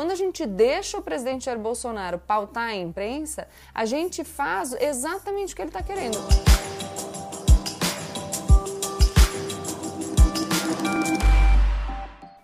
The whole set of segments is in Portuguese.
Quando a gente deixa o presidente Jair Bolsonaro pautar a imprensa, a gente faz exatamente o que ele está querendo.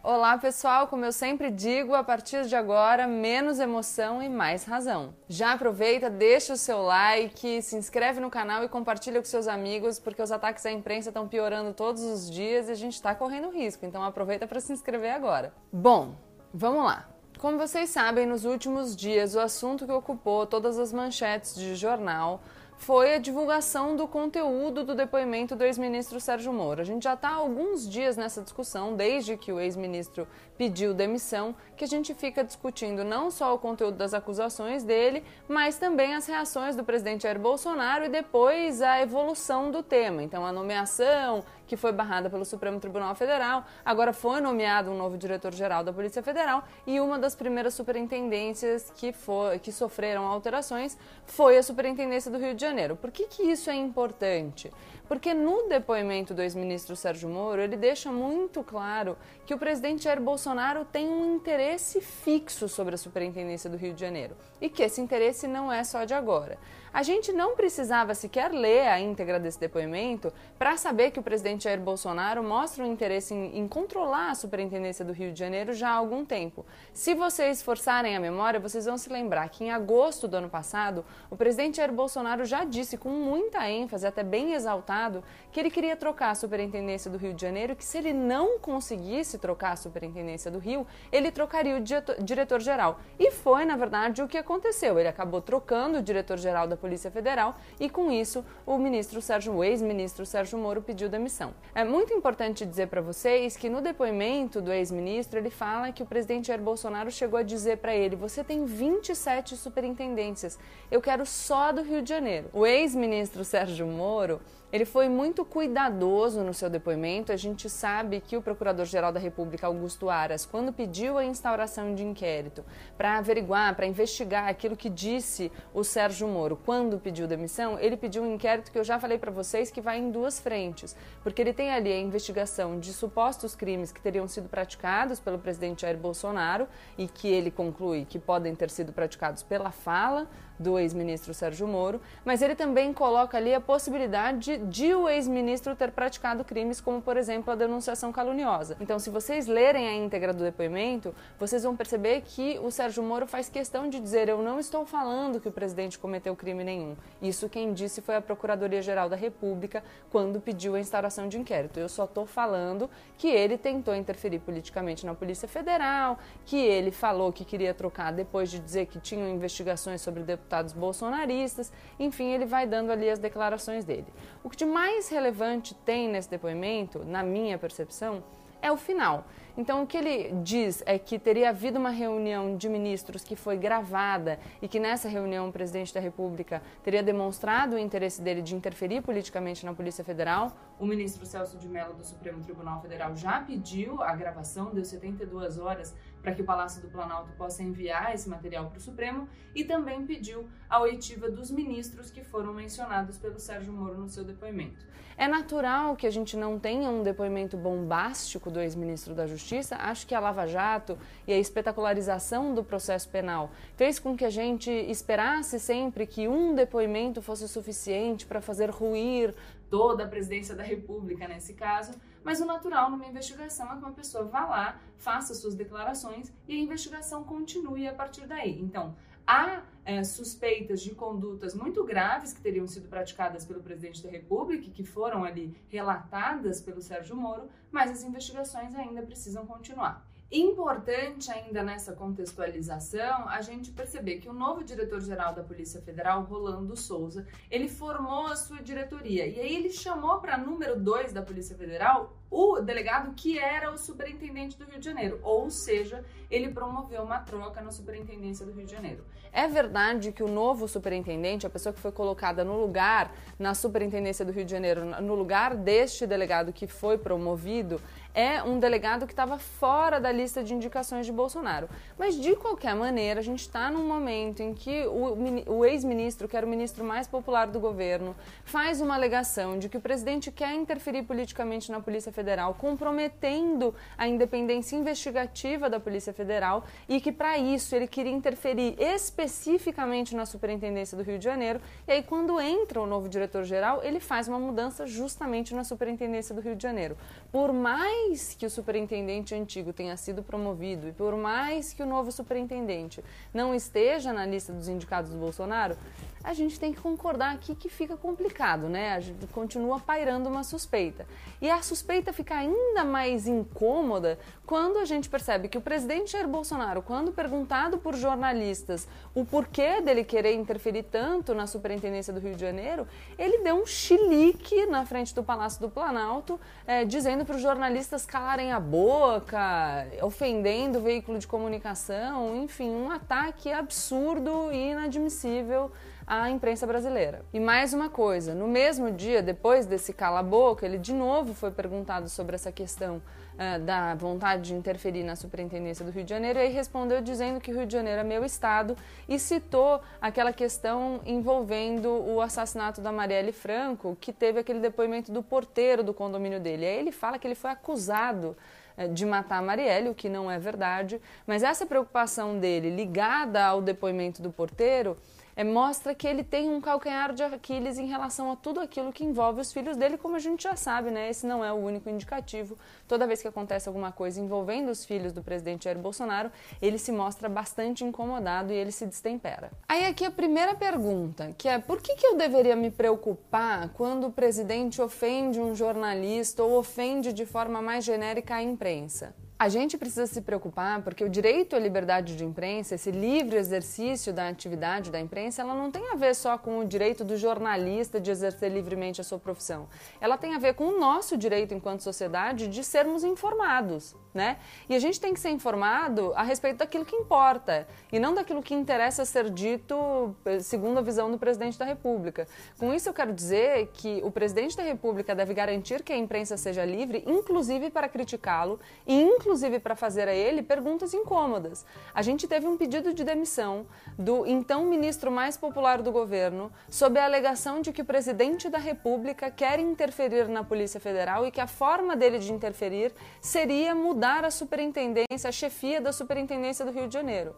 Olá pessoal, como eu sempre digo, a partir de agora, menos emoção e mais razão. Já aproveita, deixa o seu like, se inscreve no canal e compartilha com seus amigos, porque os ataques à imprensa estão piorando todos os dias e a gente está correndo risco, então aproveita para se inscrever agora. Bom, vamos lá. Como vocês sabem, nos últimos dias, o assunto que ocupou todas as manchetes de jornal foi a divulgação do conteúdo do depoimento do ex-ministro Sérgio Moro. A gente já está há alguns dias nessa discussão, desde que o ex-ministro pediu demissão, que a gente fica discutindo não só o conteúdo das acusações dele, mas também as reações do presidente Jair Bolsonaro e depois a evolução do tema. Então, a nomeação, que foi barrada pelo Supremo Tribunal Federal. Agora foi nomeado um novo diretor-geral da Polícia Federal e uma das primeiras superintendências que, for, que sofreram alterações foi a Superintendência do Rio de Janeiro. Por que, que isso é importante? Porque no depoimento do ex-ministro Sérgio Moro, ele deixa muito claro que o presidente Jair Bolsonaro tem um interesse fixo sobre a Superintendência do Rio de Janeiro e que esse interesse não é só de agora. A gente não precisava sequer ler a íntegra desse depoimento para saber que o presidente Jair Bolsonaro mostra um interesse em, em, controlar a Superintendência do Rio de Janeiro já há algum tempo. Se vocês forçarem a memória, vocês vão se lembrar que em agosto do ano passado, o presidente Jair Bolsonaro já disse com muita ênfase, até bem exaltado, que ele queria trocar a Superintendência do Rio de Janeiro, que se ele não conseguisse trocar a Superintendência do Rio, ele trocaria o diretor-geral. E foi, na verdade, o que aconteceu. Ele acabou trocando o diretor-geral da Polícia Federal e, com isso, o ministro Sérgio, o ex-ministro Sérgio Moro pediu demissão. É muito importante dizer para vocês que no depoimento do ex-ministro ele fala que o presidente Jair Bolsonaro chegou a dizer para ele: você tem 27 superintendências, eu quero só do Rio de Janeiro. O ex-ministro Sérgio Moro ele foi muito cuidadoso no seu depoimento. A gente sabe que o Procurador-Geral da República, Augusto Aras, quando pediu a instauração de inquérito para averiguar, para investigar aquilo que disse o Sérgio Moro quando pediu demissão, ele pediu um inquérito que eu já falei para vocês que vai em duas frentes, porque ele tem ali a investigação de supostos crimes que teriam sido praticados pelo presidente Jair Bolsonaro e que ele conclui que podem ter sido praticados pela fala do ex-ministro Sérgio Moro, mas ele também coloca ali a possibilidade de o ex-ministro ter praticado crimes, como por exemplo a denunciação caluniosa. Então, se vocês lerem a íntegra do depoimento, vocês vão perceber que o Sérgio Moro faz questão de dizer: eu não estou falando que o presidente cometeu crime nenhum. Isso quem disse foi a Procuradoria-Geral da República quando pediu a instauração de inquérito. Eu só estou falando que ele tentou interferir politicamente na Polícia Federal, que ele falou que queria trocar depois de dizer que tinham investigações sobre deputados bolsonaristas, enfim, ele vai dando ali as declarações dele. O que de mais relevante tem nesse depoimento, na minha percepção, é o final. Então, o que ele diz é que teria havido uma reunião de ministros que foi gravada e que nessa reunião o presidente da República teria demonstrado o interesse dele de interferir politicamente na Polícia Federal. O ministro Celso de Mello do Supremo Tribunal Federal já pediu a gravação, deu 72 horas para que o Palácio do Planalto possa enviar esse material para o Supremo e também pediu a oitiva dos ministros que foram mencionados pelo Sérgio Moro no seu depoimento. É natural que a gente não tenha um depoimento bombástico do ex-ministro da Justiça. Acho que a Lava Jato e a espetacularização do processo penal fez com que a gente esperasse sempre que um depoimento fosse suficiente para fazer ruir toda a presidência da República nesse caso, mas o natural numa investigação é que uma pessoa vá lá, faça suas declarações e a investigação continue a partir daí. Então, há é, suspeitas de condutas muito graves que teriam sido praticadas pelo presidente da República, que foram ali relatadas pelo Sérgio Moro, mas as investigações ainda precisam continuar. Importante ainda nessa contextualização a gente perceber que o novo diretor-geral da Polícia Federal, Rolando Souza, ele formou a sua diretoria. E aí ele chamou para número 2 da Polícia Federal o delegado que era o superintendente do Rio de Janeiro, ou seja, ele promoveu uma troca na superintendência do Rio de Janeiro. É verdade que o novo superintendente, a pessoa que foi colocada no lugar na superintendência do Rio de Janeiro, no lugar deste delegado que foi promovido, é um delegado que estava fora da lista de indicações de Bolsonaro. Mas, de qualquer maneira, a gente está num momento em que o, o ex-ministro, que era o ministro mais popular do governo, faz uma alegação de que o presidente quer interferir politicamente na Polícia Federal, comprometendo a independência investigativa da Polícia Federal e que, para isso, ele queria interferir especificamente na Superintendência do Rio de Janeiro. E aí, quando entra o novo diretor-geral, ele faz uma mudança justamente na Superintendência do Rio de Janeiro. Por mais mais que o superintendente antigo tenha sido promovido e por mais que o novo superintendente não esteja na lista dos indicados do Bolsonaro, a gente tem que concordar aqui que fica complicado, né? A gente continua pairando uma suspeita. E a suspeita fica ainda mais incômoda quando a gente percebe que o presidente Jair Bolsonaro, quando perguntado por jornalistas o porquê dele querer interferir tanto na superintendência do Rio de Janeiro, ele deu um chilique na frente do Palácio do Planalto, é, dizendo para os jornalistas calarem a boca, ofendendo o veículo de comunicação, enfim, um ataque absurdo e inadmissível à imprensa brasileira. E mais uma coisa, no mesmo dia, depois desse cala-boca, ele de novo foi perguntado sobre essa questão uh, da vontade de interferir na superintendência do Rio de Janeiro e aí respondeu dizendo que o Rio de Janeiro é meu estado e citou aquela questão envolvendo o assassinato da Marielle Franco, que teve aquele depoimento do porteiro do condomínio dele. E aí ele fala que ele foi acusado eh, de matar a Marielle, o que não é verdade, mas essa preocupação dele ligada ao depoimento do porteiro é, mostra que ele tem um calcanhar de Aquiles em relação a tudo aquilo que envolve os filhos dele, como a gente já sabe, né? Esse não é o único indicativo. Toda vez que acontece alguma coisa envolvendo os filhos do presidente Jair Bolsonaro, ele se mostra bastante incomodado e ele se destempera. Aí aqui a primeira pergunta, que é por que, que eu deveria me preocupar quando o presidente ofende um jornalista ou ofende de forma mais genérica a imprensa? A gente precisa se preocupar porque o direito à liberdade de imprensa, esse livre exercício da atividade da imprensa, ela não tem a ver só com o direito do jornalista de exercer livremente a sua profissão. Ela tem a ver com o nosso direito enquanto sociedade de sermos informados, né? E a gente tem que ser informado a respeito daquilo que importa e não daquilo que interessa ser dito eh, segundo a visão do presidente da República. Com isso eu quero dizer que o presidente da República deve garantir que a imprensa seja livre, inclusive para criticá-lo e inclusive para fazer a ele perguntas incômodas. A gente teve um pedido de demissão do então ministro mais popular do governo sob a alegação de que o presidente da República quer interferir na Polícia Federal e que a forma dele de interferir seria mudar a superintendência, a chefia da superintendência do Rio de Janeiro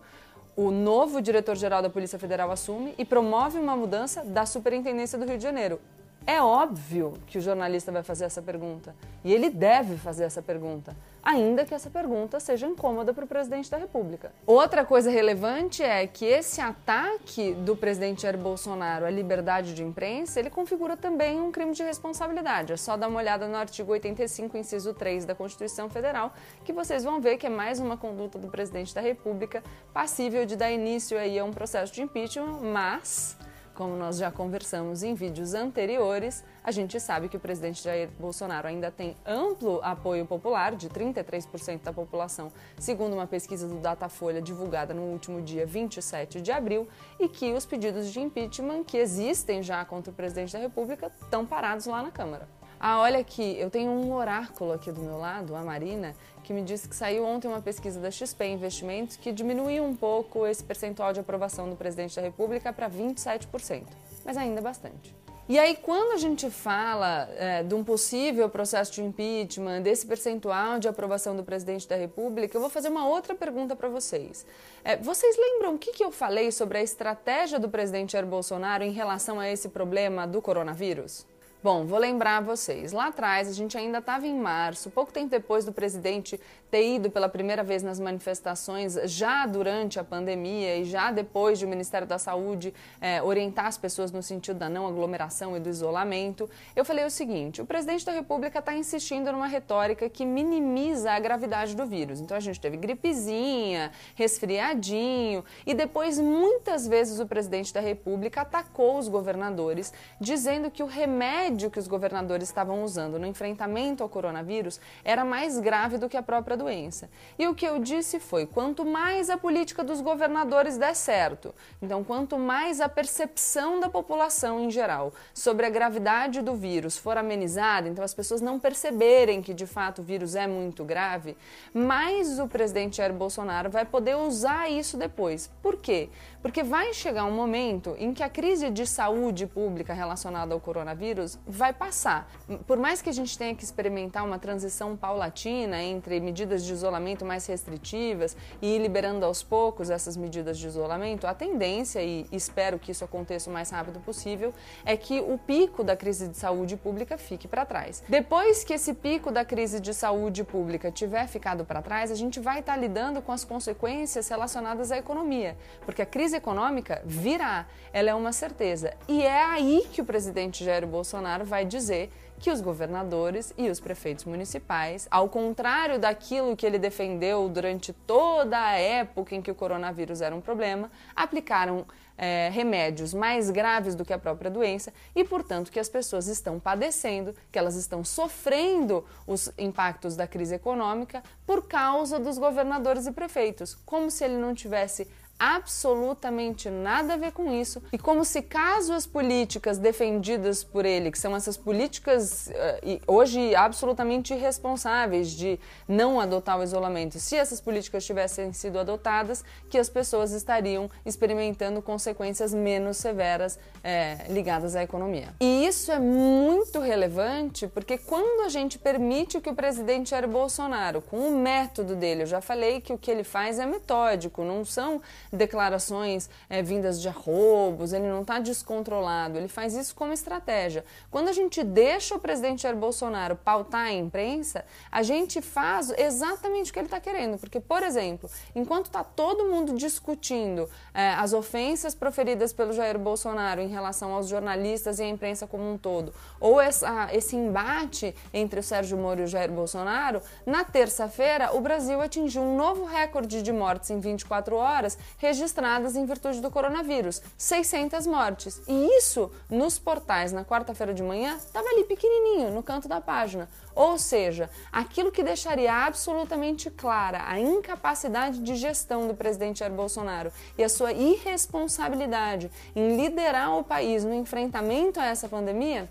o novo diretor-geral da Polícia Federal assume e promove uma mudança da Superintendência do Rio de Janeiro. É óbvio que o jornalista vai fazer essa pergunta e ele deve fazer essa pergunta, ainda que essa pergunta seja incômoda para o presidente da República. Outra coisa relevante é que esse ataque do presidente Jair Bolsonaro à liberdade de imprensa, ele configura também um crime de responsabilidade. É só dar uma olhada no artigo 85, inciso 3 da Constituição Federal, que vocês vão ver que é mais uma conduta do presidente da República passível de dar início aí a um processo de impeachment, mas como nós já conversamos em vídeos anteriores, a gente sabe que o presidente Jair Bolsonaro ainda tem amplo apoio popular, de 33% da população, segundo uma pesquisa do Datafolha divulgada no último dia 27 de abril, e que os pedidos de impeachment que existem já contra o presidente da República estão parados lá na Câmara. Ah, olha aqui, eu tenho um oráculo aqui do meu lado, a Marina, que me disse que saiu ontem uma pesquisa da XP Investimentos que diminuiu um pouco esse percentual de aprovação do presidente da República para 27%, mas ainda bastante. E aí, quando a gente fala é, de um possível processo de impeachment, desse percentual de aprovação do presidente da República, eu vou fazer uma outra pergunta para vocês. É, vocês lembram o que, que eu falei sobre a estratégia do presidente Jair Bolsonaro em relação a esse problema do coronavírus? Bom, vou lembrar vocês. Lá atrás, a gente ainda estava em março, pouco tempo depois do presidente ter ido pela primeira vez nas manifestações, já durante a pandemia e já depois de o Ministério da Saúde é, orientar as pessoas no sentido da não aglomeração e do isolamento. Eu falei o seguinte: o presidente da República está insistindo numa retórica que minimiza a gravidade do vírus. Então a gente teve gripezinha, resfriadinho e depois muitas vezes o presidente da República atacou os governadores, dizendo que o remédio remédio que os governadores estavam usando no enfrentamento ao coronavírus era mais grave do que a própria doença. E o que eu disse foi: quanto mais a política dos governadores der certo, então quanto mais a percepção da população em geral sobre a gravidade do vírus for amenizada, então as pessoas não perceberem que de fato o vírus é muito grave, mais o presidente Jair Bolsonaro vai poder usar isso depois. Por quê? Porque vai chegar um momento em que a crise de saúde pública relacionada ao coronavírus vai passar. Por mais que a gente tenha que experimentar uma transição paulatina entre medidas de isolamento mais restritivas e ir liberando aos poucos essas medidas de isolamento, a tendência, e espero que isso aconteça o mais rápido possível, é que o pico da crise de saúde pública fique para trás. Depois que esse pico da crise de saúde pública tiver ficado para trás, a gente vai estar tá lidando com as consequências relacionadas à economia, porque a crise econômica virá, ela é uma certeza. E é aí que o presidente Jair Bolsonaro vai dizer que os governadores e os prefeitos municipais, ao contrário daquilo que ele defendeu durante toda a época em que o coronavírus era um problema, aplicaram é, remédios mais graves do que a própria doença e, portanto, que as pessoas estão padecendo, que elas estão sofrendo os impactos da crise econômica por causa dos governadores e prefeitos, como se ele não tivesse absolutamente nada a ver com isso e como se caso as políticas defendidas por ele, que são essas políticas uh, hoje absolutamente irresponsáveis de não adotar o isolamento, se essas políticas tivessem sido adotadas, que as pessoas estariam experimentando consequências menos severas é, ligadas à economia. E isso é muito relevante porque quando a gente permite que o presidente Jair Bolsonaro, com o método dele, eu já falei que o que ele faz é metódico, não são declarações é, vindas de arrobos, ele não está descontrolado, ele faz isso como estratégia. Quando a gente deixa o presidente Jair Bolsonaro pautar a imprensa, a gente faz exatamente o que ele está querendo. Porque, por exemplo, enquanto está todo mundo discutindo é, as ofensas proferidas pelo Jair Bolsonaro em relação aos jornalistas e à imprensa como um todo, ou essa, esse embate entre o Sérgio Moro e o Jair Bolsonaro, na terça-feira o Brasil atingiu um novo recorde de mortes em 24 horas, registradas em virtude do coronavírus, 600 mortes. E isso, nos portais, na quarta-feira de manhã, estava ali pequenininho, no canto da página. Ou seja, aquilo que deixaria absolutamente clara a incapacidade de gestão do presidente Jair Bolsonaro e a sua irresponsabilidade em liderar o país no enfrentamento a essa pandemia,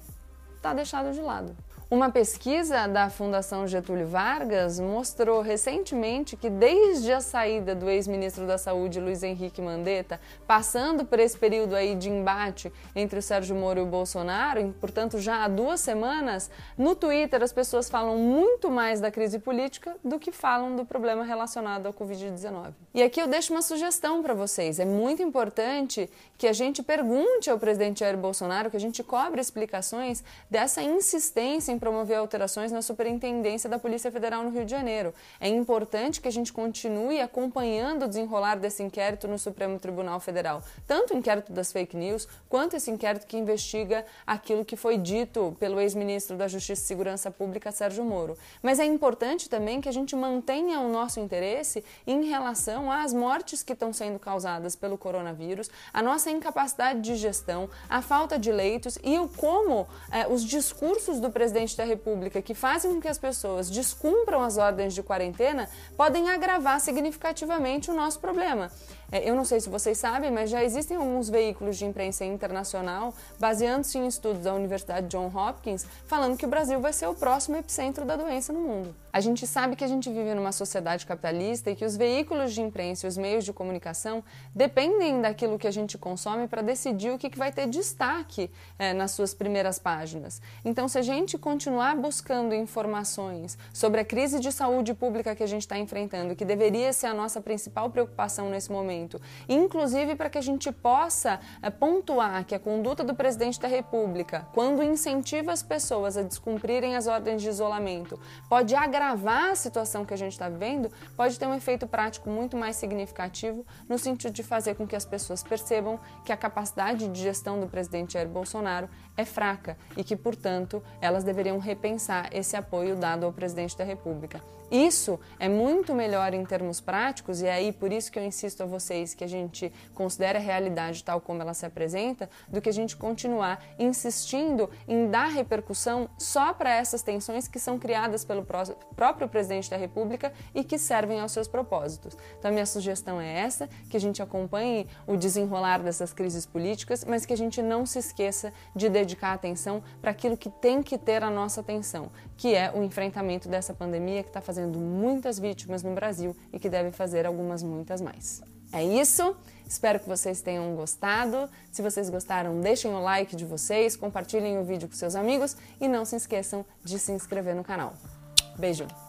está deixado de lado. Uma pesquisa da Fundação Getúlio Vargas mostrou recentemente que, desde a saída do ex-ministro da Saúde, Luiz Henrique Mandetta, passando por esse período aí de embate entre o Sérgio Moro e o Bolsonaro, e, portanto já há duas semanas, no Twitter as pessoas falam muito mais da crise política do que falam do problema relacionado ao Covid-19. E aqui eu deixo uma sugestão para vocês. É muito importante que a gente pergunte ao presidente Jair Bolsonaro, que a gente cobre explicações dessa insistência promover alterações na superintendência da Polícia Federal no Rio de Janeiro. É importante que a gente continue acompanhando o desenrolar desse inquérito no Supremo Tribunal Federal, tanto o inquérito das fake news, quanto esse inquérito que investiga aquilo que foi dito pelo ex-ministro da Justiça e Segurança Pública, Sérgio Moro. Mas é importante também que a gente mantenha o nosso interesse em relação às mortes que estão sendo causadas pelo coronavírus, a nossa incapacidade de gestão, a falta de leitos e o como é, os discursos do presidente da República que fazem com que as pessoas descumpram as ordens de quarentena podem agravar significativamente o nosso problema. É, eu não sei se vocês sabem, mas já existem alguns veículos de imprensa internacional, baseando-se em estudos da Universidade John Hopkins, falando que o Brasil vai ser o próximo epicentro da doença no mundo. A gente sabe que a gente vive numa sociedade capitalista e que os veículos de imprensa e os meios de comunicação dependem daquilo que a gente consome para decidir o que, vai ter destaque é, nas suas primeiras páginas. Então, se a gente continuar buscando informações sobre a crise de saúde pública que a gente está enfrentando, que deveria ser a nossa principal preocupação nesse momento, inclusive para que a gente possa é, pontuar que a conduta do presidente da República, quando incentiva as pessoas a descumprirem as ordens de isolamento, pode agravar a situação que a gente está vivendo, pode ter um efeito prático muito mais significativo no sentido de fazer com que as pessoas percebam que a capacidade de gestão do presidente Jair Bolsonaro é fraca e que, portanto, elas deveriam repensar esse apoio dado ao presidente da República. Isso é muito melhor em termos práticos, e é aí por isso que eu insisto a vocês que a gente considere a realidade tal como ela se apresenta, do que a gente continuar insistindo em dar repercussão só para essas tensões que são criadas pelo próprio presidente da República e que servem aos seus propósitos. Então, a minha sugestão é essa: que a gente acompanhe o desenrolar dessas crises políticas, mas que a gente não se esqueça de dedicar atenção para aquilo que tem que ter a nossa atenção, que é o enfrentamento dessa pandemia que está fazendo fazendo muitas vítimas no Brasil e que deve fazer algumas muitas mais. É isso. Espero que vocês tenham gostado. Se vocês gostaram, deixem o like de vocês, compartilhem o vídeo com seus amigos e não se esqueçam de se inscrever no canal. Beijo!